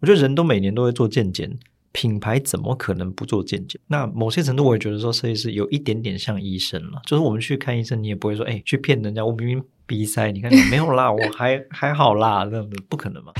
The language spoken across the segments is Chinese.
我觉得人都每年都会做健检，品牌怎么可能不做健检？那某些程度，我也觉得说设计师有一点点像医生了，就是我们去看医生，你也不会说，哎，去骗人家，我明明鼻塞，你看你没有啦，我还还好啦，这样子不可能嘛。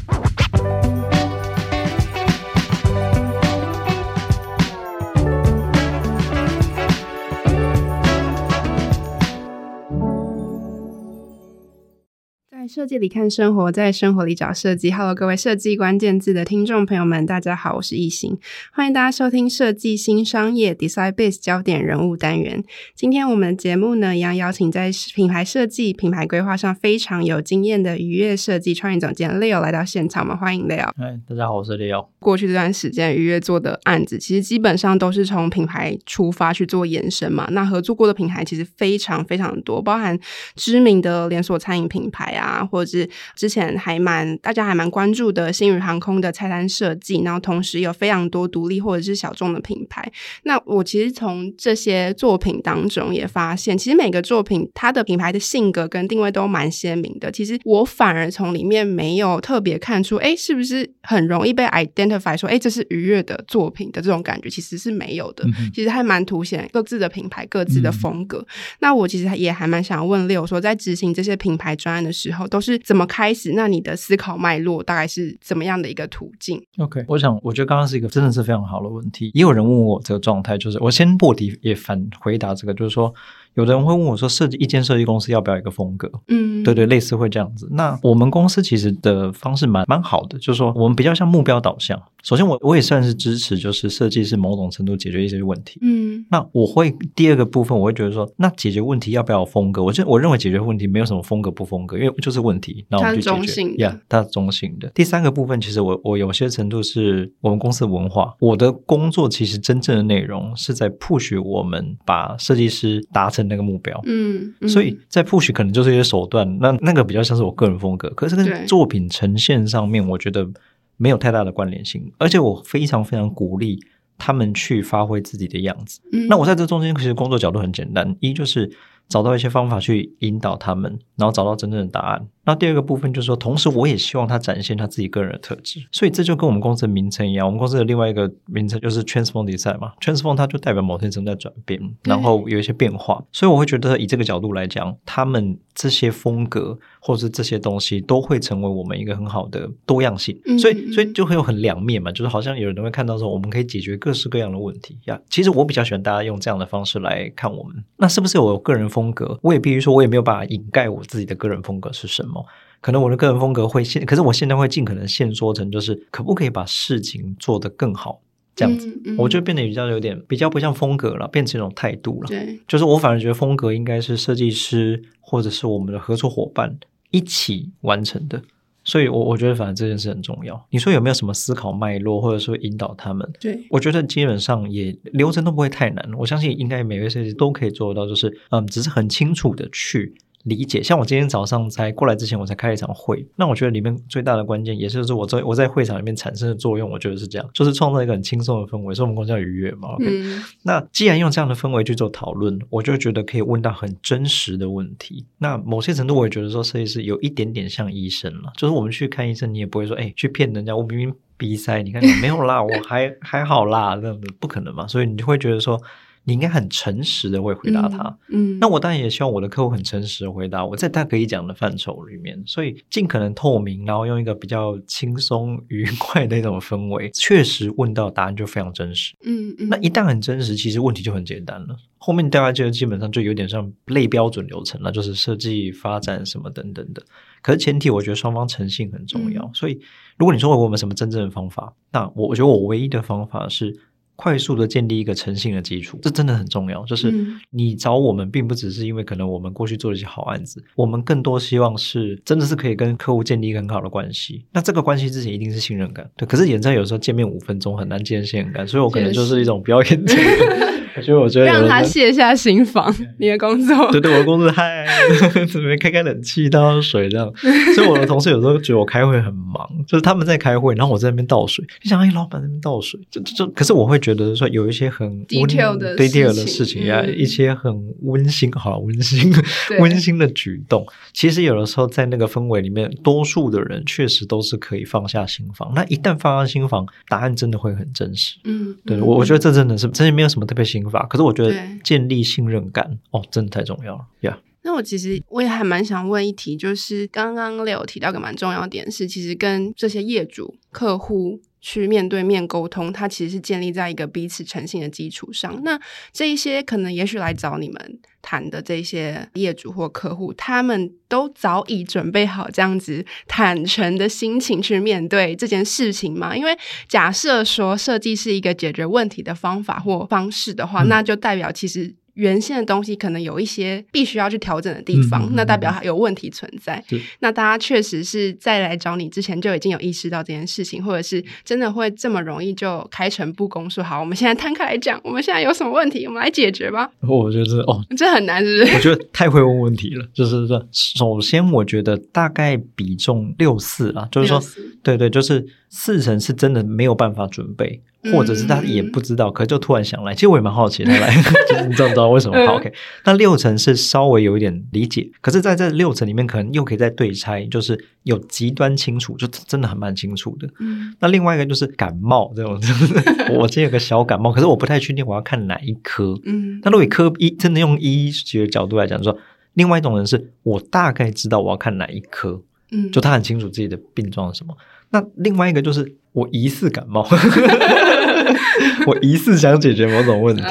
设计里看生活，在生活里找设计。Hello，各位设计关键字的听众朋友们，大家好，我是易行，欢迎大家收听设计新商业 Design Base 焦点人物单元。今天我们的节目呢，一样邀请在品牌设计、品牌规划上非常有经验的愉悦设计创意总监 Leo 来到现场，我们欢迎 Leo。嗨，大家好，我是 Leo。过去这段时间，愉悦做的案子，其实基本上都是从品牌出发去做延伸嘛。那合作过的品牌其实非常非常多，包含知名的连锁餐饮品牌啊。或者是之前还蛮大家还蛮关注的星宇航空的菜单设计，然后同时有非常多独立或者是小众的品牌。那我其实从这些作品当中也发现，其实每个作品它的品牌的性格跟定位都蛮鲜明的。其实我反而从里面没有特别看出，哎，是不是很容易被 identify 说，哎，这是愉悦的作品的这种感觉，其实是没有的。嗯、其实还蛮凸显各自的品牌、各自的风格。嗯、那我其实也还蛮想问 Leo 说，在执行这些品牌专案的时候，都是怎么开始？那你的思考脉络大概是怎么样的一个途径？OK，我想，我觉得刚刚是一个真的是非常好的问题。也有人问我这个状态，就是我先破题也反回答这个，就是说。有的人会问我说：“设计一间设计公司要不要一个风格？”嗯，对对，类似会这样子。那我们公司其实的方式蛮蛮好的，就是说我们比较像目标导向。首先我，我我也算是支持，就是设计是某种程度解决一些问题。嗯，那我会第二个部分，我会觉得说，那解决问题要不要有风格？我就我认为解决问题没有什么风格不风格，因为就是问题，那我们就解决。它中性的，呀，yeah, 它是中性的。第三个部分，其实我我有些程度是我们公司的文化。我的工作其实真正的内容是在 push 我们把设计师达成那个目标。嗯。嗯，所以在 push 可能就是一些手段，那那个比较像是我个人风格，可是跟作品呈现上面，我觉得没有太大的关联性，而且我非常非常鼓励他们去发挥自己的样子。嗯，那我在这中间其实工作角度很简单，一就是找到一些方法去引导他们，然后找到真正的答案。那第二个部分就是说，同时我也希望他展现他自己个人的特质，所以这就跟我们公司的名称一样，我们公司的另外一个名称就是 Transform Design 嘛，Transform 它就代表某天正在转变，然后有一些变化，所以我会觉得以这个角度来讲，他们这些风格或者是这些东西都会成为我们一个很好的多样性，所以所以就会有很两面嘛，就是好像有人会看到说我们可以解决各式各样的问题。呀。其实我比较喜欢大家用这样的方式来看我们，那是不是有我个人风格？我也必须说，我也没有办法掩盖我自己的个人风格是什么。可能我的个人风格会现，可是我现在会尽可能限缩成，就是可不可以把事情做得更好，这样子，嗯嗯、我就变得比较有点比较不像风格了，变成一种态度了。对，就是我反而觉得风格应该是设计师或者是我们的合作伙伴一起完成的，所以我我觉得反正这件事很重要。你说有没有什么思考脉络，或者说引导他们？对，我觉得基本上也流程都不会太难，我相信应该每位设计师都可以做到，就是嗯，只是很清楚的去。理解，像我今天早上才过来之前，我才开了一场会。那我觉得里面最大的关键，也就是我在我在会场里面产生的作用，我觉得是这样，就是创造一个很轻松的氛围。所以我们公司叫愉悦嘛。那既然用这样的氛围去做讨论，我就觉得可以问到很真实的问题。那某些程度，我也觉得说设计师有一点点像医生了，就是我们去看医生，你也不会说，哎，去骗人家，我明明鼻塞，你看你没有啦，我还还好啦，这样子不可能嘛。所以你就会觉得说。你应该很诚实的会回答他，嗯，嗯，那我当然也希望我的客户很诚实的回答我，在他可以讲的范畴里面，所以尽可能透明，然后用一个比较轻松愉快的那种氛围，确实问到答案就非常真实，嗯嗯，那一旦很真实，其实问题就很简单了，后面大家就基本上就有点像类标准流程了，就是设计发展什么等等的，可是前提我觉得双方诚信很重要，嗯，所以如果你说我们什么真正的方法，那我我觉得我唯一的方法是。快速的建立一个诚信的基础，这真的很重要。就是你找我们，并不只是因为可能我们过去做了一些好案子，我们更多希望是真的是可以跟客户建立一个很好的关系。那这个关系之前一定是信任感，对。可是演唱有时候见面五分钟很难建立信任感，所以我可能就是一种比较严重的。我觉得让他卸下心防，你的工作，对对，我的工作嗨，准备开开冷气倒倒水这样。所以我的同事有时候觉得我开会很忙，就是他们在开会，然后我在那边倒水。你想，哎，老板在那边倒水，就就可是我会觉得说有一些很 detail 的 detail 的事情呀，一些很温馨，好温馨温馨的举动。其实有的时候在那个氛围里面，多数的人确实都是可以放下心房。那一旦放下心房，答案真的会很真实。嗯，对我我觉得这真的是真的没有什么特别心法，可是我觉得建立信任感哦，真的太重要了呀。Yeah. 那我其实我也还蛮想问一题，就是刚刚 Leo 提到个蛮重要的点是，其实跟这些业主客户去面对面沟通，它其实是建立在一个彼此诚信的基础上。那这一些可能也许来找你们谈的这些业主或客户，他们都早已准备好这样子坦诚的心情去面对这件事情嘛？因为假设说设计是一个解决问题的方法或方式的话，嗯、那就代表其实。原先的东西可能有一些必须要去调整的地方，嗯、那代表还有问题存在。那大家确实是在来找你之前就已经有意识到这件事情，或者是真的会这么容易就开诚布公说好，我们现在摊开来讲，我们现在有什么问题，我们来解决吧。我觉得哦，这很难，是不是？我觉得太会问问题了。就是说，首先我觉得大概比重六四啊，就是说，对对，就是四成是真的没有办法准备。或者是他也不知道，嗯、可是就突然想来。其实我也蛮好奇他来，就是你知道不知道为什么？好，OK。那六成是稍微有一点理解，可是在这六成里面，可能又可以再对拆，就是有极端清楚，就真的很蛮清楚的。嗯。那另外一个就是感冒这种，我今天有个小感冒，可是我不太确定我要看哪一科。嗯。那如果科医真的用医学角度来讲，说另外一种人是我大概知道我要看哪一科，嗯，就他很清楚自己的病状是什么。那另外一个就是我疑似感冒。我疑似想解决某种问题，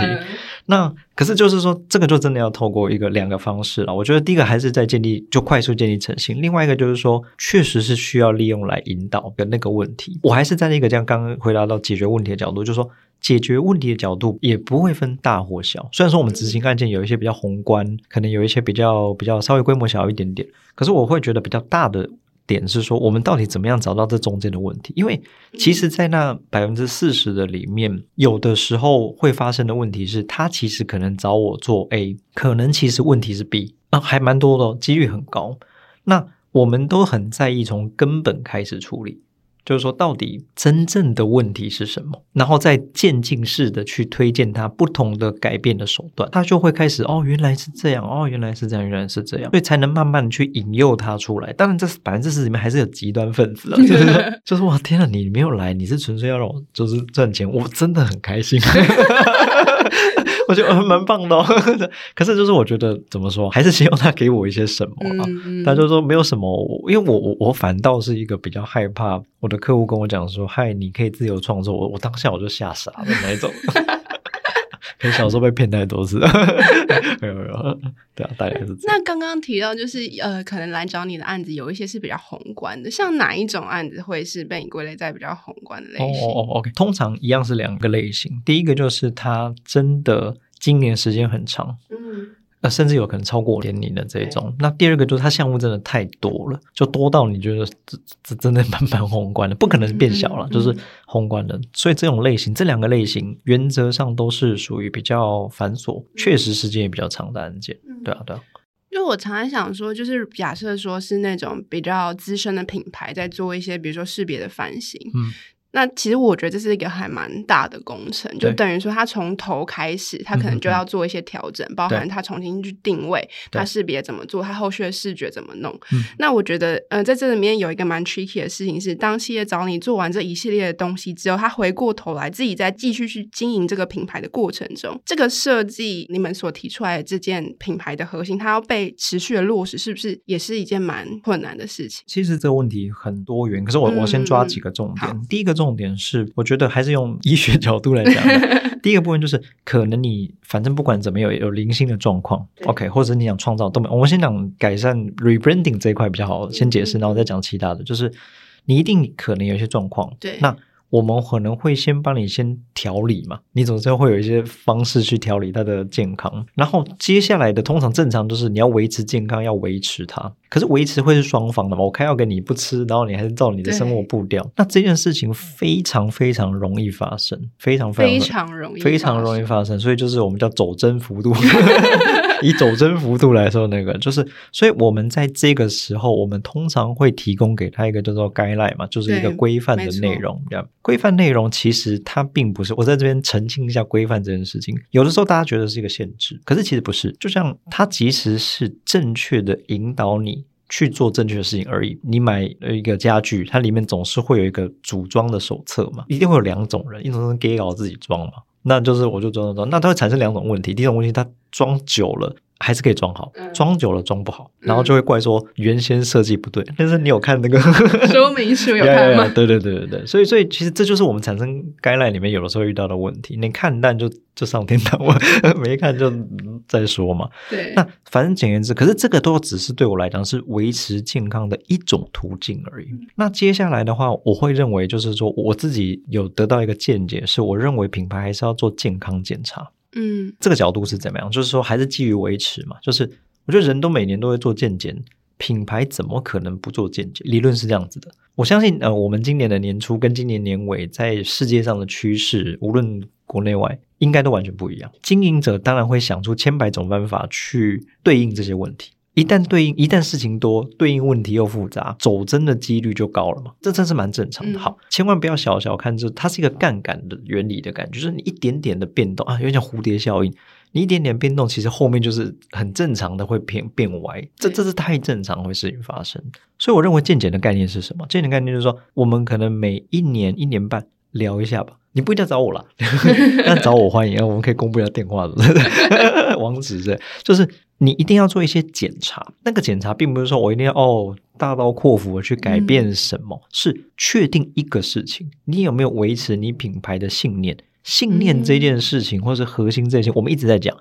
那可是就是说，这个就真的要透过一个两个方式了。我觉得第一个还是在建立，就快速建立诚信；另外一个就是说，确实是需要利用来引导的那个问题。我还是在那个这样刚刚回答到解决问题的角度，就是说解决问题的角度也不会分大或小。虽然说我们执行案件有一些比较宏观，可能有一些比较比较稍微规模小一点点，可是我会觉得比较大的。点是说，我们到底怎么样找到这中间的问题？因为其实，在那百分之四十的里面，有的时候会发生的问题是，他其实可能找我做 A，可能其实问题是 B 啊，还蛮多的，几率很高。那我们都很在意从根本开始处理。就是说，到底真正的问题是什么？然后再渐进式的去推荐他不同的改变的手段，他就会开始哦，原来是这样，哦，原来是这样，原来是这样，所以才能慢慢去引诱他出来。当然，这是百分之四里面还是有极端分子啊，就是就是哇，天呐，你没有来，你是纯粹要让我就是赚钱，我真的很开心。我觉得蛮棒的，哦，可是就是我觉得怎么说，还是希望他给我一些什么啊？嗯嗯，他就说没有什么，因为我我我反倒是一个比较害怕我的客户跟我讲说，嗨，你可以自由创作，我我当下我就吓傻了那一种。可能小时候被骗太多次，没有没有，对啊，大概是这样。那刚刚提到就是呃，可能来找你的案子有一些是比较宏观的，像哪一种案子会是被你归类在比较宏观的类型？哦哦哦，OK，通常一样是两个类型，第一个就是他真的今年时间很长，嗯。甚至有可能超过年龄的这种。那第二个就是它项目真的太多了，就多到你觉得这这真的蛮蛮宏观的，不可能是变小了，嗯、就是宏观的。所以这种类型，这两个类型原则上都是属于比较繁琐，确实时间也比较长的案件。对啊，对啊。就我常常想说，就是假设说是那种比较资深的品牌在做一些，比如说识别的翻新。嗯那其实我觉得这是一个还蛮大的工程，就等于说他从头开始，他可能就要做一些调整，包含他重新去定位，他识别怎么做，他后续的视觉怎么弄。那我觉得，呃，在这里面有一个蛮 tricky 的事情是，当企业找你做完这一系列的东西之后，他回过头来自己再继续去经营这个品牌的过程中，这个设计你们所提出来的这件品牌的核心，它要被持续的落实，是不是也是一件蛮困难的事情？其实这个问题很多元，可是我我先抓几个重点。第一个重重点是，我觉得还是用医学角度来讲。第一个部分就是，可能你反正不管怎么有有零星的状况，OK，或者你想创造都没。我们先讲改善 rebranding 这一块比较好，先解释，然后再讲其他的。就是你一定可能有一些状况，对，那。我们可能会先帮你先调理嘛，你总是会有一些方式去调理它的健康。然后接下来的通常正常就是你要维持健康，要维持它。可是维持会是双方的嘛？我开药给你不吃，然后你还是照你的生活步调，那这件事情非常非常容易发生，非常非常非常容易非常容易发生。所以就是我们叫走针幅度。以走针幅度来说，那个就是，所以我们在这个时候，我们通常会提供给他一个叫做 guideline 嘛，就是一个规范的内容。这样，规范内容其实它并不是，我在这边澄清一下规范这件事情。有的时候大家觉得是一个限制，可是其实不是。就像它其实是正确的引导你去做正确的事情而已。你买了一个家具，它里面总是会有一个组装的手册嘛，一定会有两种人，一种是给搞自己装嘛。那就是我就装装装，那它会产生两种问题。第一种问题，它装久了还是可以装好，装久了装不好，然后就会怪说原先设计不对。但是你有看那个 说明书有 看吗？对对对对对，所以所以其实这就是我们产生 guideline 里面有的时候遇到的问题。你看淡就就上天堂了，没看就再说嘛。对，那反正简言之，可是这个都只是对我来讲是维持健康的一种途径而已。那接下来的话，我会认为就是说我自己有得到一个见解，是我认为品牌还是要做健康检查。嗯，这个角度是怎么样？就是说，还是基于维持嘛。就是我觉得人都每年都会做健检，品牌怎么可能不做健检？理论是这样子的。我相信，呃，我们今年的年初跟今年年尾，在世界上的趋势，无论国内外，应该都完全不一样。经营者当然会想出千百种办法去对应这些问题。一旦对应，一旦事情多，对应问题又复杂，走针的几率就高了嘛。这真是蛮正常的。好，千万不要小小看这，它是一个杠杆的原理的感觉，就是你一点点的变动啊，有点像蝴蝶效应。你一点点变动，其实后面就是很正常的会变变歪。这这是太正常会事情发生。所以我认为健检的概念是什么？健检概念就是说，我们可能每一年、一年半聊一下吧。你不一定要找我啦，但找我欢迎啊，我们可以公布一下电话的网址，对，就是。你一定要做一些检查，那个检查并不是说我一定要哦大刀阔斧的去改变什么，嗯、是确定一个事情，你有没有维持你品牌的信念？信念这件事情，嗯、或是核心这件事情，我们一直在讲，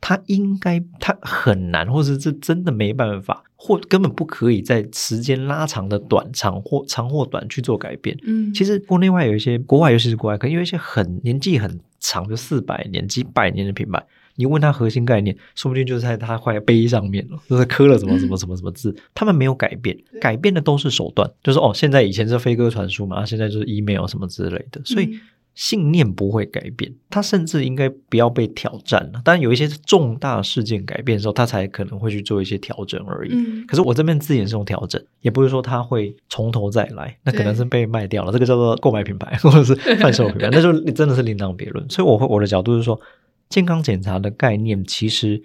它应该它很难，或者是真的没办法，或根本不可以在时间拉长的短长或长或短去做改变。嗯，其实国内外有一些，国外尤其是国外，可能有一些很年纪很长，就四百年、几百年的品牌。你问他核心概念，说不定就是在他块碑上面了，就是刻了什么什么什么什么字，他们没有改变，改变的都是手段，就是哦，现在以前是飞鸽传书嘛，现在就是 email 什么之类的，所以信念不会改变，他甚至应该不要被挑战了。当然有一些重大事件改变的时候，他才可能会去做一些调整而已。可是我这边字眼是用调整，也不是说他会从头再来，那可能是被卖掉了，这个叫做购买品牌或者是贩售品牌，那就真的是另当别论。所以我会我的角度是说。健康检查的概念其实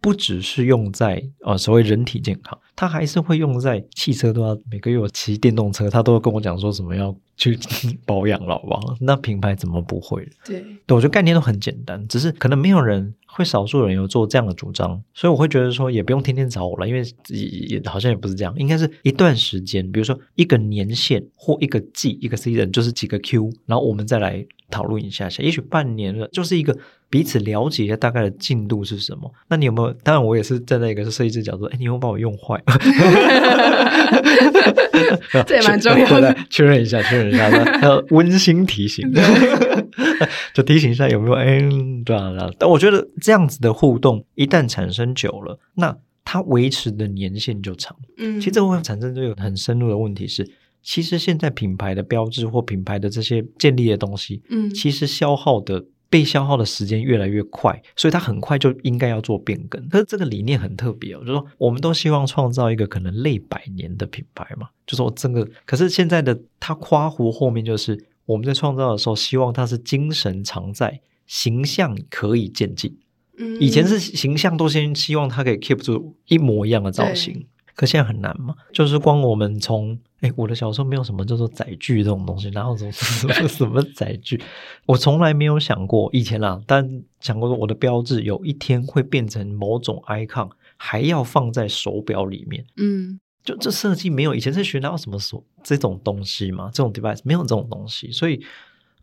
不只是用在呃所谓人体健康，它还是会用在汽车都要每个月我骑电动车，他都会跟我讲说什么要去 保养了，好不好？那品牌怎么不会？对，对，我觉得概念都很简单，只是可能没有人会，少数人有做这样的主张，所以我会觉得说也不用天天找我了，因为也也好像也不是这样，应该是一段时间，比如说一个年限或一个季，一个 season 就是几个 Q，然后我们再来讨论一下下，也许半年了，就是一个。彼此了解一下大概的进度是什么？那你有没有？当然，我也是站在一个设计师角度，哎，你有没有把我用坏？这也蛮重要的，确认一下，确认一下，还有温馨提醒，就提醒一下有没有？哎，对啊，但我觉得这样子的互动一旦产生久了，那它维持的年限就长。嗯，其实这会产生这个很深入的问题是，其实现在品牌的标志或品牌的这些建立的东西，嗯，其实消耗的。被消耗的时间越来越快，所以它很快就应该要做变更。可是这个理念很特别哦，就是说我们都希望创造一个可能类百年的品牌嘛，就说这个。可是现在的它夸弧后面就是我们在创造的时候，希望它是精神常在，形象可以渐进。嗯，以前是形象都先希望它可以 keep 住一模一样的造型。可现在很难嘛，就是光我们从诶我的小时候没有什么叫做载具这种东西，然后什么什么 什么载具，我从来没有想过以前啦，但想过说我的标志有一天会变成某种 icon，还要放在手表里面，嗯，就这设计没有以前在学哪有什么说这种东西嘛，这种 device 没有这种东西，所以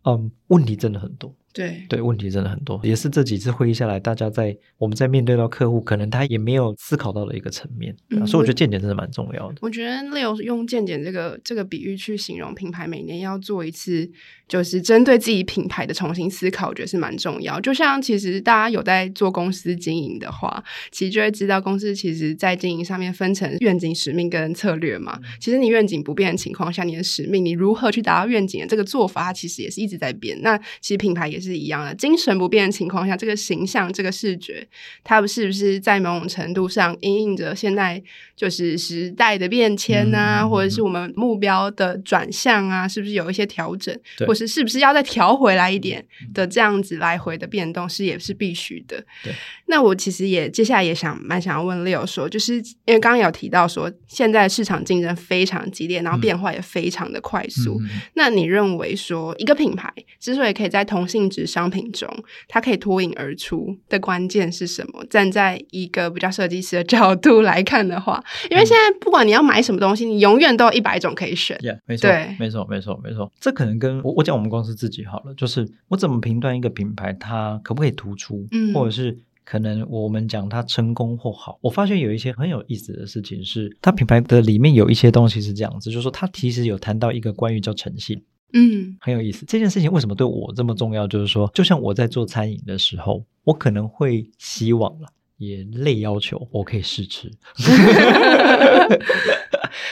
嗯，问题真的很多。对对，问题真的很多，也是这几次会议下来，大家在我们在面对到客户，可能他也没有思考到的一个层面，嗯、所以我觉得见解真的蛮重要的。我觉得 Leo 用见解这个这个比喻去形容品牌，每年要做一次，就是针对自己品牌的重新思考，我觉得是蛮重要。就像其实大家有在做公司经营的话，其实就会知道公司其实在经营上面分成愿景、使命跟策略嘛。嗯、其实你愿景不变的情况下，你的使命你如何去达到愿景的这个做法，它其实也是一直在变。那其实品牌也是一样的，精神不变的情况下，这个形象、这个视觉，它是不是在某种程度上因应着现在就是时代的变迁啊，嗯、或者是我们目标的转向啊，是不是有一些调整，对。或是是不是要再调回来一点的这样子来回的变动，是也是必须的。对。那我其实也接下来也想蛮想要问 Leo 说，就是因为刚刚有提到说，现在市场竞争非常激烈，然后变化也非常的快速。嗯、那你认为说，一个品牌之所以可以在同性质商品中，它可以脱颖而出的关键是什么？站在一个比较设计师的角度来看的话，因为现在不管你要买什么东西，你永远都有一百种可以选。Yeah, 没错，对，没错，没错，没错。这可能跟我我讲我们公司自己好了，就是我怎么评断一个品牌它可不可以突出，嗯，或者是。可能我们讲它成功或好，我发现有一些很有意思的事情是，它品牌的里面有一些东西是这样子，就是说它其实有谈到一个关于叫诚信，嗯，很有意思。这件事情为什么对我这么重要？就是说，就像我在做餐饮的时候，我可能会希望了，也类要求我可以试吃。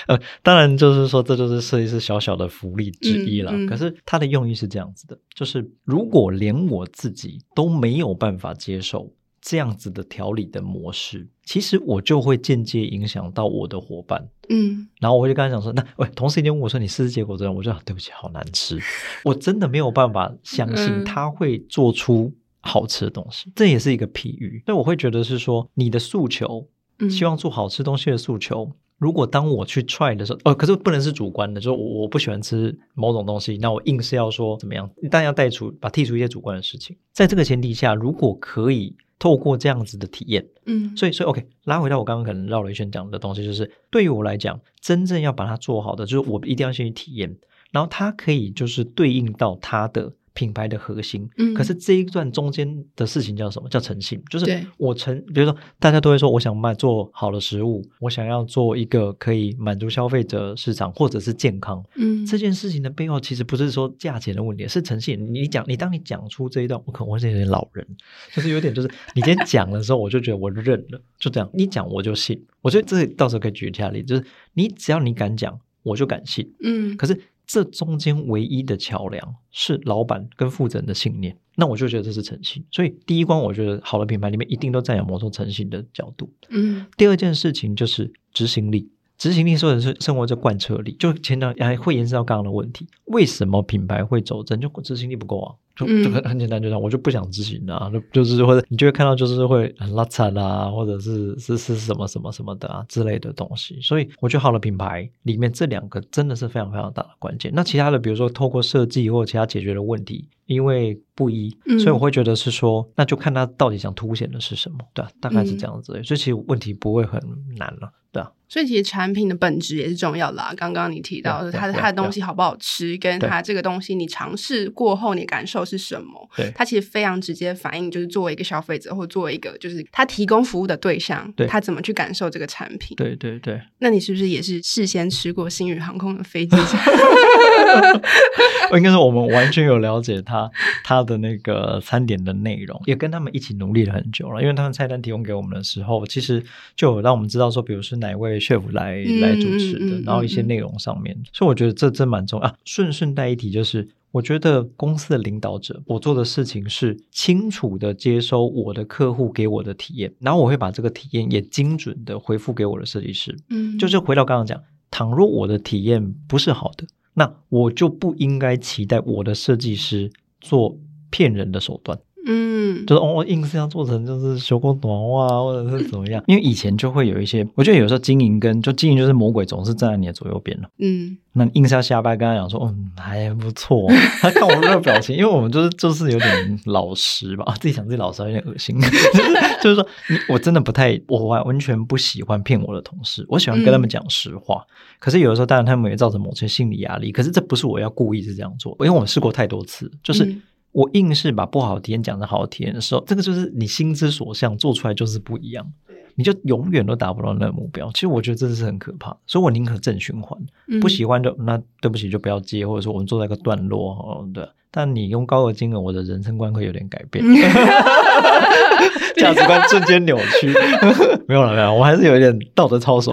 呃，当然就是说，这就是设计师小小的福利之一了。嗯嗯、可是它的用意是这样子的，就是如果连我自己都没有办法接受。这样子的调理的模式，其实我就会间接影响到我的伙伴，嗯，然后我就跟他讲说，那喂，同事一定问我说，你试试结果怎样？我就对不起，好难吃，我真的没有办法相信他会做出好吃的东西，嗯、这也是一个譬喻。所以我会觉得是说，你的诉求，希望做好吃东西的诉求。嗯如果当我去 try 的时候，哦，可是不能是主观的，就是我我不喜欢吃某种东西，那我硬是要说怎么样？但要带出把剔除一些主观的事情。在这个前提下，如果可以透过这样子的体验，嗯，所以所以 OK，拉回到我刚刚可能绕了一圈讲的东西，就是对于我来讲，真正要把它做好的，就是我一定要先去体验，然后它可以就是对应到它的。品牌的核心，嗯，可是这一段中间的事情叫什么？叫诚信，就是我诚，比如说大家都会说，我想卖做好的食物，我想要做一个可以满足消费者市场或者是健康，嗯，这件事情的背后其实不是说价钱的问题，是诚信。你讲，你当你讲出这一段，我可能会是有点老人，就是有点就是你今天讲的时候，我就觉得我认了，就这样，你讲我就信。我觉得这到时候可以举一下例子，就是你只要你敢讲，我就敢信，嗯，可是。这中间唯一的桥梁是老板跟负责人的信念，那我就觉得这是诚信。所以第一关，我觉得好的品牌里面一定都占有某种诚信的角度。嗯，第二件事情就是执行力。执行力说的是生活在贯彻力，就前两还会延伸到刚刚的问题，为什么品牌会走正？就执行力不够啊，就就很很简单，就这样，我就不想执行啊，就就是或者你就会看到就是会很拉惨啊，或者是是是什么什么什么的啊之类的东西。所以我觉得好的品牌里面这两个真的是非常非常大的关键。那其他的比如说透过设计或者其他解决的问题，因为不一，所以我会觉得是说，那就看他到底想凸显的是什么，对啊，大概是这样子，所以其实问题不会很难了，对啊。所以其实产品的本质也是重要的啦。刚刚你提到的，它的它的东西好不好吃，跟它这个东西你尝试过后你感受是什么？对，它其实非常直接反映，就是作为一个消费者或作为一个就是他提供服务的对象，对，他怎么去感受这个产品？对对对。那你是不是也是事先吃过星宇航空的飞机？我应该说我们完全有了解他他的那个餐点的内容，也跟他们一起努力了很久了。因为他们菜单提供给我们的时候，其实就有让我们知道说，比如是哪位。Chef 来来主持的，然后一些内容上面，所以我觉得这真蛮重要啊。顺顺带一提，就是我觉得公司的领导者，我做的事情是清楚的接收我的客户给我的体验，然后我会把这个体验也精准的回复给我的设计师。嗯，就是回到刚刚讲，倘若我的体验不是好的，那我就不应该期待我的设计师做骗人的手段。嗯，就是哦，硬是要做成就是修过短袜或者是怎么样？因为以前就会有一些，我觉得有时候经营跟就经营就是魔鬼总是站在你的左右边了。嗯，那硬是要瞎掰，跟他讲说，嗯，还不错。他看我们那个表情，因为我们就是就是有点老实吧，自己想自己老实有点恶心。就是说，你我真的不太，我完完全不喜欢骗我的同事，我喜欢跟他们讲实话。嗯、可是有的时候，当然他们也造成某些心理压力。可是这不是我要故意是这样做，因为我们试过太多次，就是。嗯我硬是把不好的体验讲的好的体验的时候，这个就是你心之所向，做出来就是不一样。你就永远都达不到那个目标。其实我觉得这是很可怕，所以我宁可正循环。嗯、不喜欢就那对不起，就不要接，或者说我们做在一个段落哦。对，但你用高额金额，我的人生观会有点改变，价值观瞬间扭曲。没有了，没有，我还是有一点道德操守。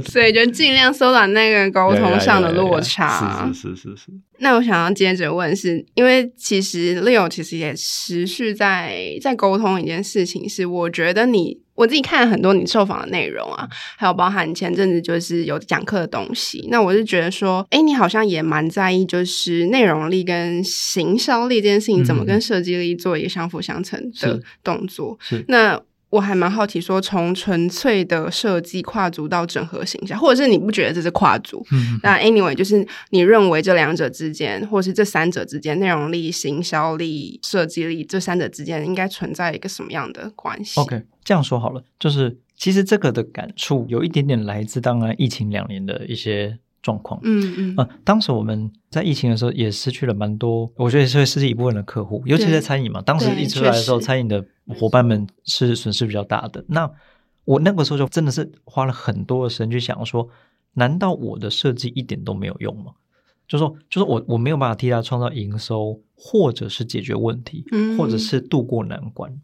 所以就尽量缩短那个沟通上的落差。是是是是是。那我想要接着问是，是因为其实 Leo 其实也持续在在沟通一件事情，是我觉得你我自己看了很多你受访的内容啊，还有包含你前阵子就是有讲课的东西。那我是觉得说，哎，你好像也蛮在意，就是内容力跟行销力这件事情，怎么跟设计力做一个相辅相成的动作。是。是那。我还蛮好奇，说从纯粹的设计跨足到整合形象，或者是你不觉得这是跨足？嗯，那 anyway，就是你认为这两者之间，或者是这三者之间，内容力、行销力、设计力这三者之间应该存在一个什么样的关系？OK，这样说好了，就是其实这个的感触有一点点来自当然疫情两年的一些。状况，嗯嗯，呃，当时我们在疫情的时候也失去了蛮多，我觉得也是会失去一部分的客户，尤其在餐饮嘛。当时一出来的时候，餐饮的伙伴们是损失比较大的。那我那个时候就真的是花了很多的时间去想说，难道我的设计一点都没有用吗？就说，就是我我没有办法替他创造营收，或者是解决问题，或者是度过难关。嗯、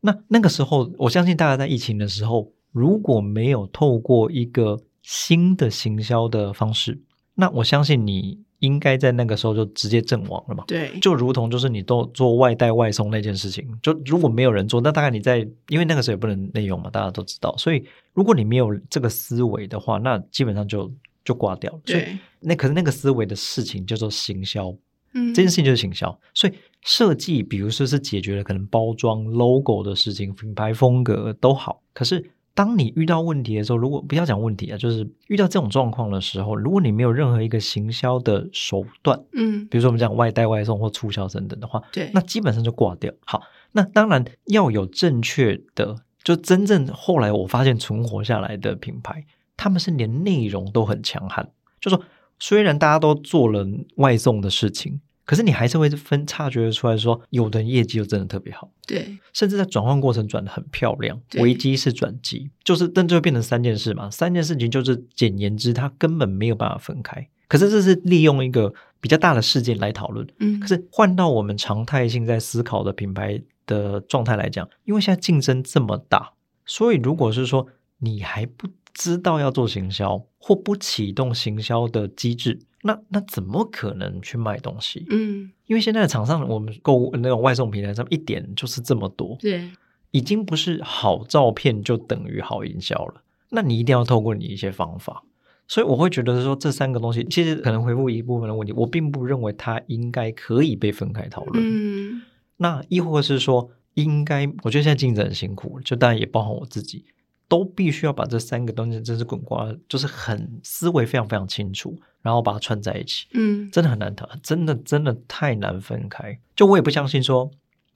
那那个时候，我相信大家在疫情的时候，如果没有透过一个新的行销的方式，那我相信你应该在那个时候就直接阵亡了嘛？对，就如同就是你都做外带外送那件事情，就如果没有人做，那大概你在，因为那个时候也不能内用嘛，大家都知道，所以如果你没有这个思维的话，那基本上就就挂掉了。对，所以那可是那个思维的事情叫做行销，嗯，这件事情就是行销。所以设计，比如说是解决了可能包装 logo 的事情，品牌风格都好，可是。当你遇到问题的时候，如果不要讲问题啊，就是遇到这种状况的时候，如果你没有任何一个行销的手段，嗯，比如说我们讲外带外送或促销等等的话，对，那基本上就挂掉。好，那当然要有正确的，就真正后来我发现存活下来的品牌，他们是连内容都很强悍，就说虽然大家都做了外送的事情。可是你还是会分察觉出来说，有的人业绩就真的特别好，对，甚至在转换过程转的很漂亮，危机是转机，就是但就会变成三件事嘛，三件事情就是简言之，它根本没有办法分开。可是这是利用一个比较大的事件来讨论，嗯，可是换到我们常态性在思考的品牌的状态来讲，因为现在竞争这么大，所以如果是说你还不知道要做行销或不启动行销的机制。那那怎么可能去卖东西？嗯，因为现在的厂商，我们购物那种外送平台上一点就是这么多，对，已经不是好照片就等于好营销了。那你一定要透过你一些方法，所以我会觉得说这三个东西其实可能回复一部分的问题，我并不认为它应该可以被分开讨论。嗯，那亦或是说应该，我觉得现在竞争很辛苦，就当然也包含我自己。都必须要把这三个东西真是滚瓜，就是很思维非常非常清楚，然后把它串在一起。嗯，真的很难谈，真的真的太难分开。就我也不相信说，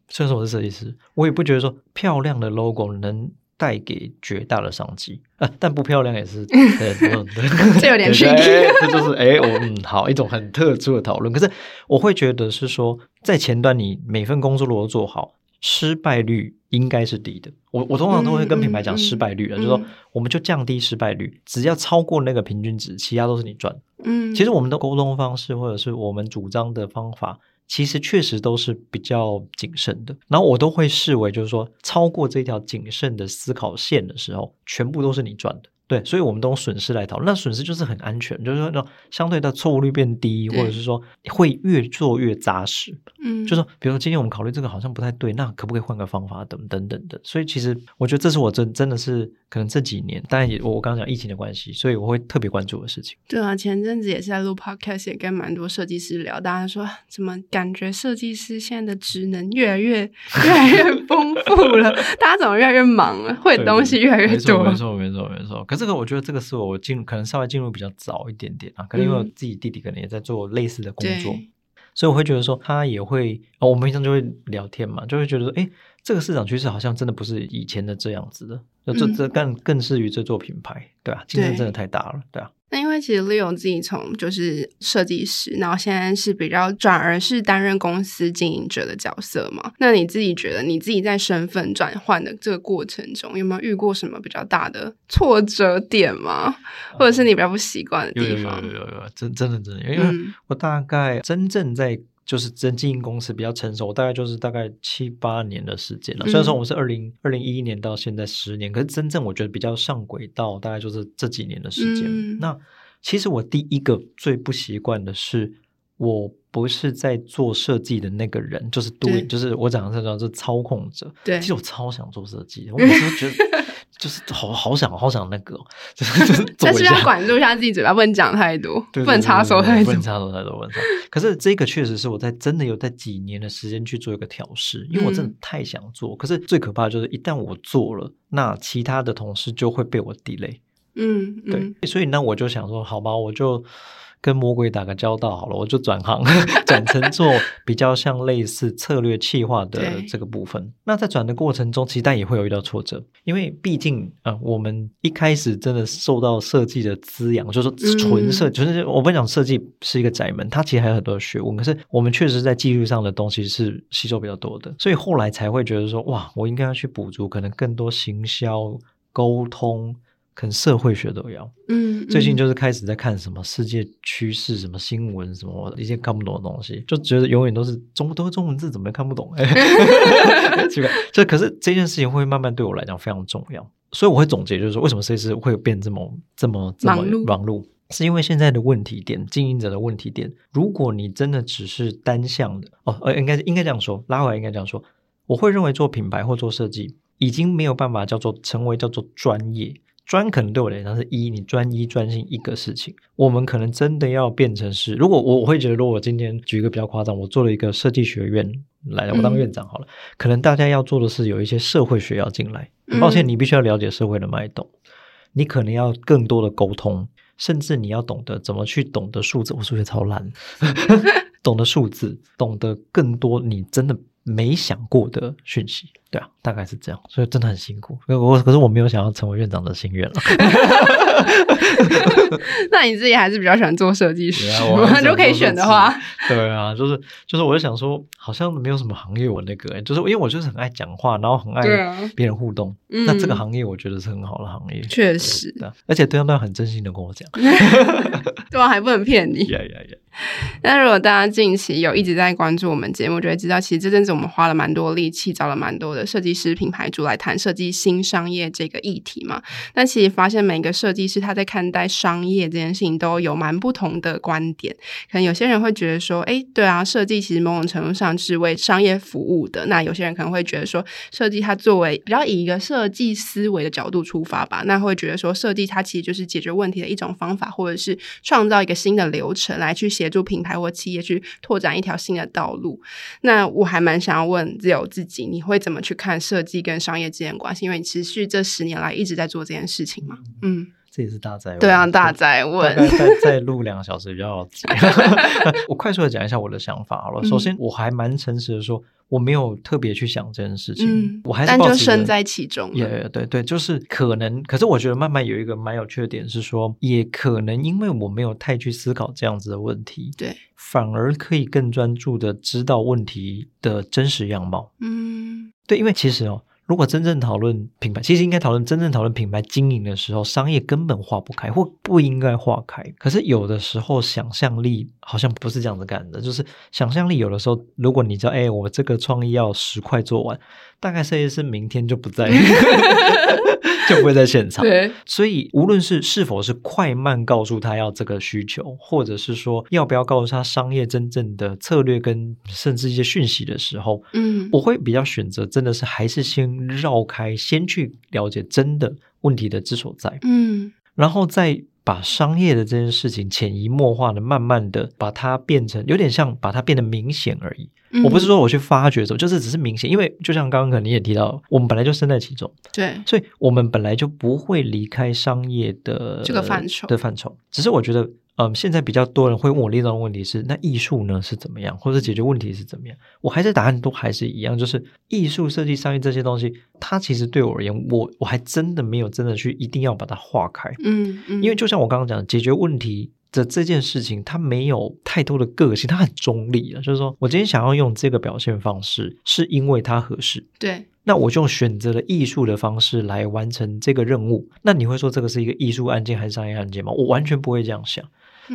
虽然说我是设计师，我也不觉得说漂亮的 logo 能带给绝大的商机啊，但不漂亮也是，对对对，这有点 区别。这就是哎，我嗯好一种很特殊的讨论。可是我会觉得是说，在前端你每份工作如果做好。失败率应该是低的。我我通常都会跟品牌讲失败率的，嗯嗯嗯、就是说我们就降低失败率，只要超过那个平均值，其他都是你赚。嗯，其实我们的沟通方式或者是我们主张的方法，其实确实都是比较谨慎的。然后我都会视为就是说，超过这条谨慎的思考线的时候，全部都是你赚的。对，所以我们都用损失来讨论，那损失就是很安全，就是说，那相对的错误率变低，或者是说会越做越扎实。嗯，就是说，比如说今天我们考虑这个好像不太对，那可不可以换个方法等等等的。所以其实我觉得这是我真真的是可能这几年，当然也我刚刚讲疫情的关系，所以我会特别关注的事情。对啊，前阵子也是在录 podcast，也跟蛮多设计师聊，大家说怎么感觉设计师现在的职能越来越越来越丰富了，大家怎么越来越忙了，会的东西越来越多。没错，没错，没错。可这个我觉得这个是我进可能稍微进入比较早一点点啊，可能因为我自己弟弟可能也在做类似的工作，嗯、所以我会觉得说他也会哦，我们平常就会聊天嘛，就会觉得说，哎，这个市场趋势好像真的不是以前的这样子的，就这这更更适于这做品牌，对啊，竞争真的太大了，对啊。那因为其实 Leo 自己从就是设计师，然后现在是比较转而是担任公司经营者的角色嘛。那你自己觉得你自己在身份转换的这个过程中，有没有遇过什么比较大的挫折点吗？或者是你比较不习惯的地方？有有有有有，真真的真的，因为我大概真正在。就是真经营公司比较成熟，大概就是大概七八年的时间了。虽然说我们是二零二零一一年到现在十年，可是真正我觉得比较上轨道，大概就是这几年的时间。嗯、那其实我第一个最不习惯的是，我不是在做设计的那个人，就是 doing，就是我讲的这种是操控者。对，其实我超想做设计，我每次都觉得。就是好好想好想那个，就是 就是。但是要管住一下自己嘴巴，不能讲太多，不能插手太多，不能插手太多。可是这个确实是我在真的有在几年的时间去做一个调试，因为我真的太想做。嗯、可是最可怕的就是一旦我做了，那其他的同事就会被我 delay。嗯，对，所以那我就想说，好吧，我就。跟魔鬼打个交道好了，我就转行 转成做比较像类似策略企划的这个部分。那在转的过程中，其实但也会有遇到挫折，因为毕竟啊、呃，我们一开始真的受到设计的滋养，就是说纯设，就是我不讲设计是一个窄门，它其实还有很多学问。可是我们确实在技术上的东西是吸收比较多的，所以后来才会觉得说，哇，我应该要去补足可能更多行销沟通。可能社会学都要，嗯，嗯，最近就是开始在看什么世界趋势、什么新闻、什么一些看不懂的东西，就觉得永远都是中都是中文字，怎么也看不懂？奇怪，就可是这件事情会慢慢对我来讲非常重要，所以我会总结，就是说为什么设计师会变这么这么这么忙碌？忙碌是因为现在的问题点，经营者的问题点，如果你真的只是单向的，哦，呃，应该应该这样说，拉回来应该这样说，我会认为做品牌或做设计已经没有办法叫做成为叫做专业。专可能对我来讲是一，你专一专心一个事情。我们可能真的要变成是，如果我我会觉得，如果我今天举一个比较夸张，我做了一个设计学院来了，我当院长好了，嗯、可能大家要做的是有一些社会学要进来。抱歉，你必须要了解社会的脉动，你可能要更多的沟通，甚至你要懂得怎么去懂得数字。我数学超烂，懂得数字，懂得更多，你真的。没想过的讯息，对啊，大概是这样，所以真的很辛苦。我可是我没有想要成为院长的心愿了。那你自己还是比较喜欢做设计师，我们就 可以选的话，对啊，就是就是，我就想说，好像没有什么行业我那个、欸，就是因为我就是很爱讲话，然后很爱别人互动。啊、那这个行业我觉得是很好的行业，确实的，而且对方都要很真心的跟我讲，对方还不能骗你。Yeah, yeah, yeah. 那如果大家近期有一直在关注我们节目，就会知道，其实这阵子我们花了蛮多力气，找了蛮多的设计师、品牌主来谈设计新商业这个议题嘛。但其实发现每个设计师他在看待商业这件事情都有蛮不同的观点。可能有些人会觉得说，哎，对啊，设计其实某种程度上是为商业服务的。那有些人可能会觉得说，设计它作为比较以一个设计思维的角度出发吧，那会觉得说，设计它其实就是解决问题的一种方法，或者是创造一个新的流程来去。协助品牌或企业去拓展一条新的道路。那我还蛮想要问 Leo 自己，你会怎么去看设计跟商业之间关系？因为你持续这十年来一直在做这件事情嘛。嗯，这也是大灾问。对啊，大灾问。再再录两个小时比较急。我快速的讲一下我的想法好了。首先，我还蛮诚实的说。我没有特别去想这件事情，嗯、我还是但就身在其中。也、yeah, 对对，就是可能，可是我觉得慢慢有一个蛮有趣的点是说，也可能因为我没有太去思考这样子的问题，对，反而可以更专注的知道问题的真实样貌。嗯，对，因为其实哦。如果真正讨论品牌，其实应该讨论真正讨论品牌经营的时候，商业根本化不开，或不应该化开。可是有的时候，想象力好像不是这样子干的。就是想象力有的时候，如果你知道，哎，我这个创意要十块做完，大概设计师明天就不在。就不会在现场，对，所以无论是是否是快慢告诉他要这个需求，或者是说要不要告诉他商业真正的策略跟甚至一些讯息的时候，嗯，我会比较选择真的是还是先绕开，先去了解真的问题的之所在，嗯，然后再。把商业的这件事情潜移默化的，慢慢的把它变成有点像把它变得明显而已。嗯、我不是说我去发掘什么，就是只是明显，因为就像刚刚可能你也提到，我们本来就身在其中，对，所以我们本来就不会离开商业的这个范畴的范畴。只是我觉得，嗯，现在比较多人会问我另一种问题是，那艺术呢是怎么样，或者解决问题是怎么样？我还是答案都还是一样，就是艺术、设计、商业这些东西，它其实对我而言，我我还真的没有真的去一定要把它划开。嗯嗯，因为就像我刚刚讲，解决问题的这件事情，它没有太多的个性，它很中立了。就是说我今天想要用这个表现方式，是因为它合适。对。那我就选择了艺术的方式来完成这个任务。那你会说这个是一个艺术案件还是商业案件吗？我完全不会这样想。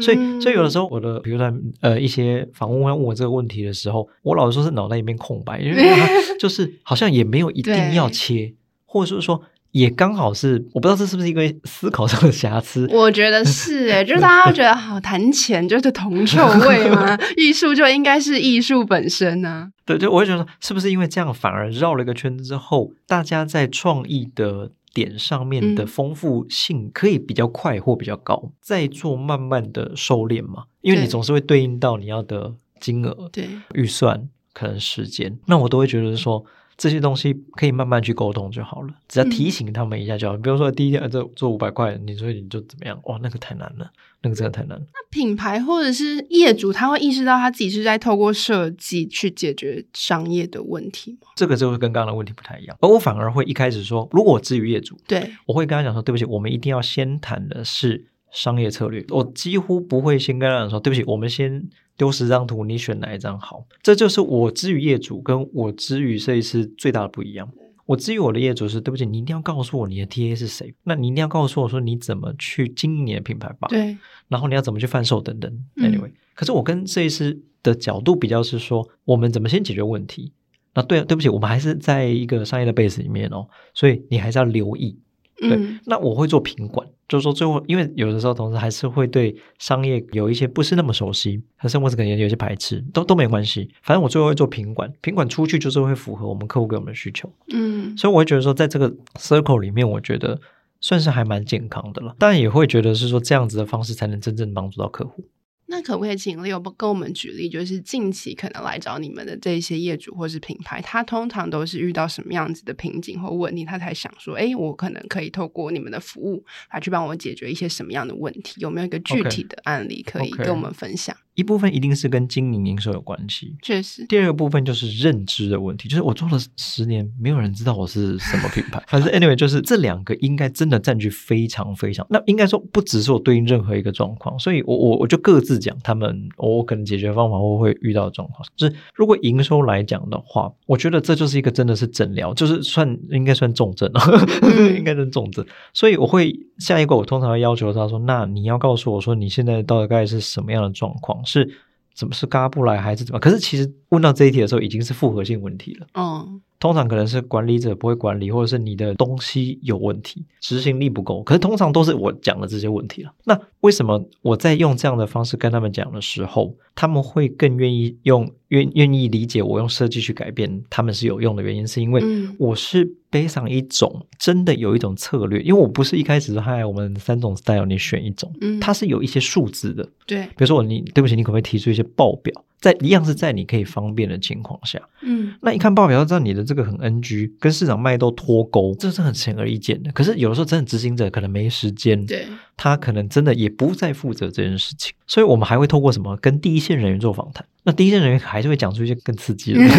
所以，所以有的时候我的，比如说呃一些访问问我这个问题的时候，我老实说是脑袋一片空白，因为 就是好像也没有一定要切，或者是说。也刚好是，我不知道这是不是一个思考上的瑕疵。我觉得是，诶就是大家觉得好谈钱就是铜臭味吗？艺术就应该是艺术本身呢、啊？对，就我会觉得是不是因为这样反而绕了一个圈子之后，大家在创意的点上面的丰富性可以比较快或比较高，嗯、再做慢慢的收敛嘛？因为你总是会对应到你要的金额、对预算、可能时间，那我都会觉得说。这些东西可以慢慢去沟通就好了，只要提醒他们一下就好。嗯、比如说第一天这做五百块，你说你就怎么样？哇，那个太难了，那个真的太难了。那品牌或者是业主，他会意识到他自己是在透过设计去解决商业的问题吗？这个就会跟刚刚的问题不太一样。而我反而会一开始说，如果我至于业主，对，我会跟他讲说，对不起，我们一定要先谈的是商业策略。我几乎不会先跟他讲说，对不起，我们先。丢十张图，你选哪一张好？这就是我之于业主跟我之于设计师最大的不一样。我之于我的业主是，对不起，你一定要告诉我你的 TA 是谁，那你一定要告诉我说你怎么去经营你的品牌吧。对，然后你要怎么去贩售等等。Anyway，嗯，可是我跟设计师的角度比较是说，我们怎么先解决问题？那对，对不起，我们还是在一个商业的 base 里面哦，所以你还是要留意。对，那我会做品管，就是说最后，因为有的时候同事还是会对商业有一些不是那么熟悉，他甚至可能有些排斥，都都没关系，反正我最后会做品管，品管出去就是会符合我们客户给我们的需求，嗯，所以我会觉得说，在这个 circle 里面，我觉得算是还蛮健康的了，但也会觉得是说这样子的方式才能真正帮助到客户。那可不可以请 Leo 跟我们举例，就是近期可能来找你们的这些业主或是品牌，他通常都是遇到什么样子的瓶颈或问题，他才想说，哎，我可能可以透过你们的服务来去帮我解决一些什么样的问题？有没有一个具体的案例可以跟我们分享.一部分一定是跟经营营收有关系，确实。第二个部分就是认知的问题，就是我做了十年，没有人知道我是什么品牌。反正 anyway，就是这两个应该真的占据非常非常。那应该说不只是我对应任何一个状况，所以我我我就各自讲他们我可能解决方法或会遇到的状况。就是如果营收来讲的话，我觉得这就是一个真的是诊疗，就是算应该算重症了，应该算重症。所以我会下一个我通常会要求他说，那你要告诉我说你现在大概是什么样的状况。是怎么是嘎不来还是怎么？可是其实问到这一题的时候，已经是复合性问题了。嗯。通常可能是管理者不会管理，或者是你的东西有问题，执行力不够。可是通常都是我讲的这些问题了。那为什么我在用这样的方式跟他们讲的时候，他们会更愿意用愿愿意理解我用设计去改变他们是有用的原因，是因为我是背上一种真的有一种策略，因为我不是一开始说嗨，我们三种 style 你选一种，它是有一些数字的。对，比如说我你对不起，你可不可以提出一些报表？在一样是在你可以方便的情况下，嗯，那一看报表就知道你的这个很 NG，跟市场脉都脱钩，这是很显而易见的。可是有的时候真的执行者可能没时间，对，他可能真的也不再负责这件事情，所以我们还会透过什么？跟第一线人员做访谈，那第一线人员还是会讲出一些更刺激的。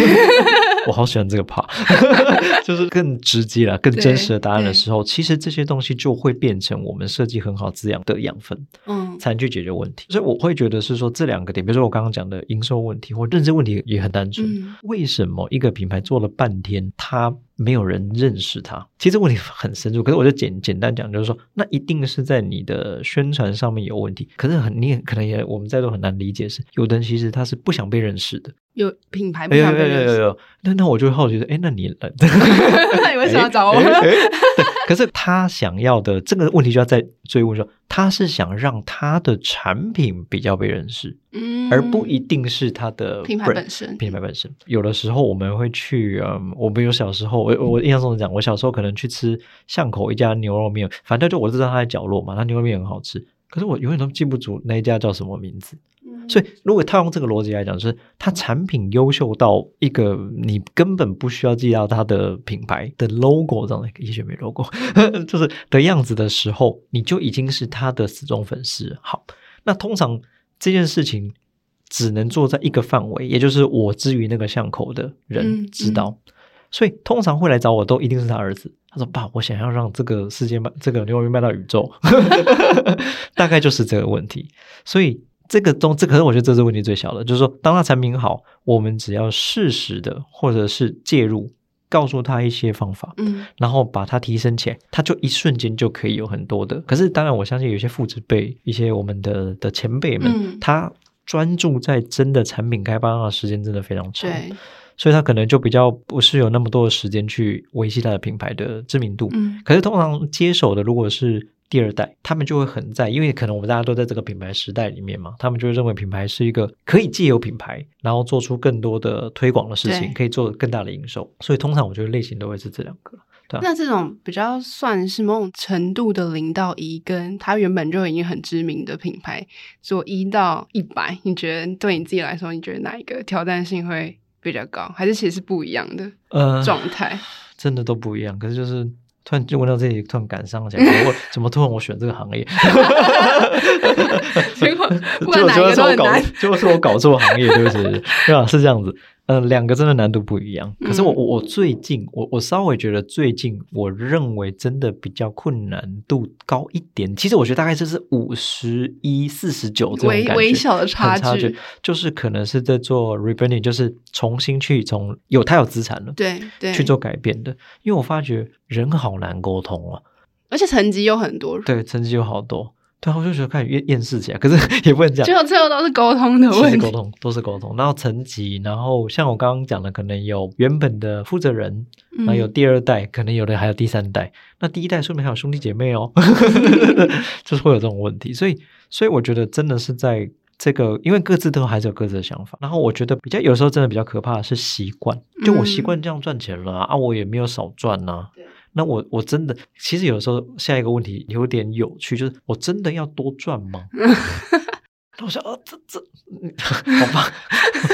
我好喜欢这个 part，就是更直接了、更真实的答案的时候，其实这些东西就会变成我们设计很好滋养的养分，嗯，才能去解决问题。所以我会觉得是说这两个点，比如说我刚刚讲的营收问题或认知问题也很单纯。嗯、为什么一个品牌做了半天，它没有人认识他？其实问题很深入，可是我就简简单讲，就是说那一定是在你的宣传上面有问题。可是很你也可能也我们在座很难理解是，有的人其实他是不想被认识的。有品牌不想被认识，有有有有，那那我就会好奇说，哎，那你，那你为什么要找我？可是他想要的这个问题就要再追问说，他是想让他的产品比较被认识，嗯，而不一定是他的品牌本身。品牌本身，有的时候我们会去，嗯，我比如小时候，我我印象中讲，我小时候可能去吃巷口一家牛肉面，反正就我知道他在角落嘛，他牛肉面很好吃，可是我永远都记不住那一家叫什么名字。所以，如果套用这个逻辑来讲，就是它产品优秀到一个你根本不需要记到它的品牌的 logo 这样的，也许没 logo，就是的样子的时候，你就已经是它的死忠粉丝。好，那通常这件事情只能做在一个范围，也就是我之于那个巷口的人知道。嗯嗯、所以通常会来找我都一定是他儿子。他说：“爸，我想要让这个世界卖这个牛肉面卖到宇宙。” 大概就是这个问题。所以这个中，这可是我觉得这是问题最小的，就是说，当他产品好，我们只要适时的或者是介入。告诉他一些方法，嗯，然后把它提升起来，他就一瞬间就可以有很多的。可是，当然，我相信有些父子辈、一些我们的的前辈们，嗯、他专注在真的产品开发上的时间真的非常长，对，所以他可能就比较不是有那么多的时间去维系他的品牌的知名度。嗯，可是通常接手的，如果是第二代，他们就会很在，因为可能我们大家都在这个品牌时代里面嘛，他们就会认为品牌是一个可以借由品牌，然后做出更多的推广的事情，可以做更大的营收。所以通常我觉得类型都会是这两个。对啊，那这种比较算是某种程度的零到一，跟它原本就已经很知名的品牌做一到一百，你觉得对你自己来说，你觉得哪一个挑战性会比较高，还是其实是不一样的状态？呃，真的都不一样。可是就是。突然就问到这里，突然感伤起来。我怎么突然我选这个行业？结果不管哪个都很难。结果是我搞错行业，对不起？对吧？是这样子。嗯、呃，两个真的难度不一样。可是我我我最近我我稍微觉得最近我认为真的比较困难度高一点。其实我觉得大概就是五十一四十九这种感觉，微微小的差距，差距就是可能是在做 rebranding，就是重新去从有他有资产了，对对，去做改变的。因为我发觉人好难沟通啊，而且层级有很多，对，层级有好多。对，我就觉得开始厌厌世起来，可是 也不能讲，最后最后都是沟通的问题，沟通都是沟通。然后层级，然后像我刚刚讲的，可能有原本的负责人，然后有第二代，嗯、可能有的还有第三代。那第一代说明还有兄弟姐妹哦，就是会有这种问题。所以，所以我觉得真的是在这个，因为各自都还是有各自的想法。然后我觉得比较有时候真的比较可怕的是习惯，就我习惯这样赚钱了啊，啊我也没有少赚呐、啊。那我我真的，其实有时候下一个问题有点有趣，就是我真的要多赚吗？那我说，哦，这这，好吧，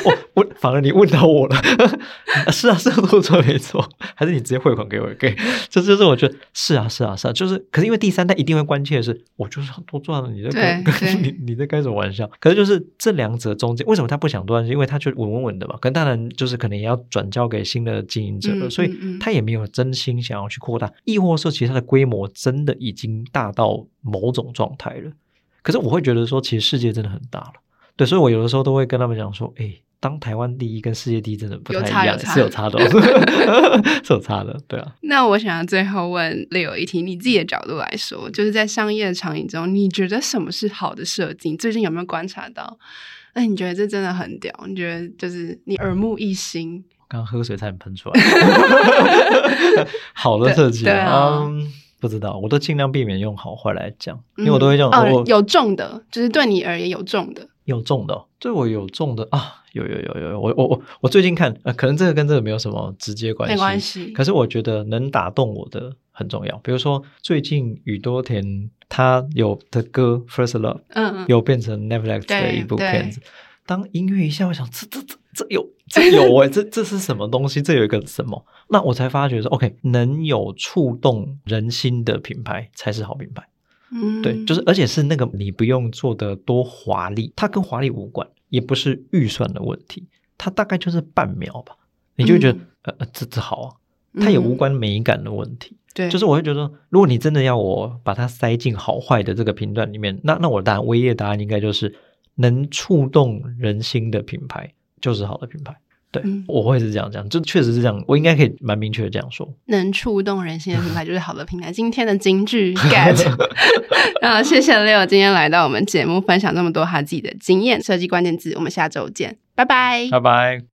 我问，反而你问到我了，是啊，是要多赚没错，还是你直接汇款给我？给，这就是我觉得是啊，是啊，是啊，就是，可是因为第三代一定会关切的是，我就是要多赚了，你在开，你你在开什么玩笑？可是就是这两者中间，为什么他不想多赚？因为他就稳稳稳的嘛，可当然就是可能也要转交给新的经营者了，嗯、所以他也没有真心想要去扩大，亦或是其实他的规模真的已经大到某种状态了。可是我会觉得说，其实世界真的很大了，对，所以我有的时候都会跟他们讲说，哎，当台湾第一跟世界第一真的不太一样，是有差的，是有差的，对啊。那我想要最后问 Leo 一题，你自己的角度来说，就是在商业场景中，你觉得什么是好的设计？最近有没有观察到？哎，你觉得这真的很屌？你觉得就是你耳目一新？刚刚喝水差点喷出来。好的设计，对啊。Um, 不知道，我都尽量避免用好坏来讲，因为我都会这样。哦，有重的，就是对你而言有重的，有重的，对我有重的啊，有有有有，我我我我最近看，呃，可能这个跟这个没有什么直接关系，没关系。可是我觉得能打动我的很重要，比如说最近宇多田他有的歌《First Love》，嗯嗯，有变成 Netflix 的一部片子。当音乐一下，我想这这这这有这有哎，这这是什么东西？这有一个什么？那我才发觉说，OK，能有触动人心的品牌才是好品牌。嗯，对，就是而且是那个你不用做的多华丽，它跟华丽无关，也不是预算的问题，它大概就是半秒吧，你就会觉得、嗯、呃这这好啊，它也无关美感的问题。对、嗯，就是我会觉得说，如果你真的要我把它塞进好坏的这个频段里面，那那我答案唯一的答案应该就是。能触动人心的品牌就是好的品牌，对、嗯、我会是这样讲，就确实是这样，我应该可以蛮明确的这样说。能触动人心的品牌就是好的品牌。今天的金句 get，啊谢谢 Leo 今天来到我们节目，分享这么多他自己的经验。设计关键字，我们下周见，拜拜，拜拜。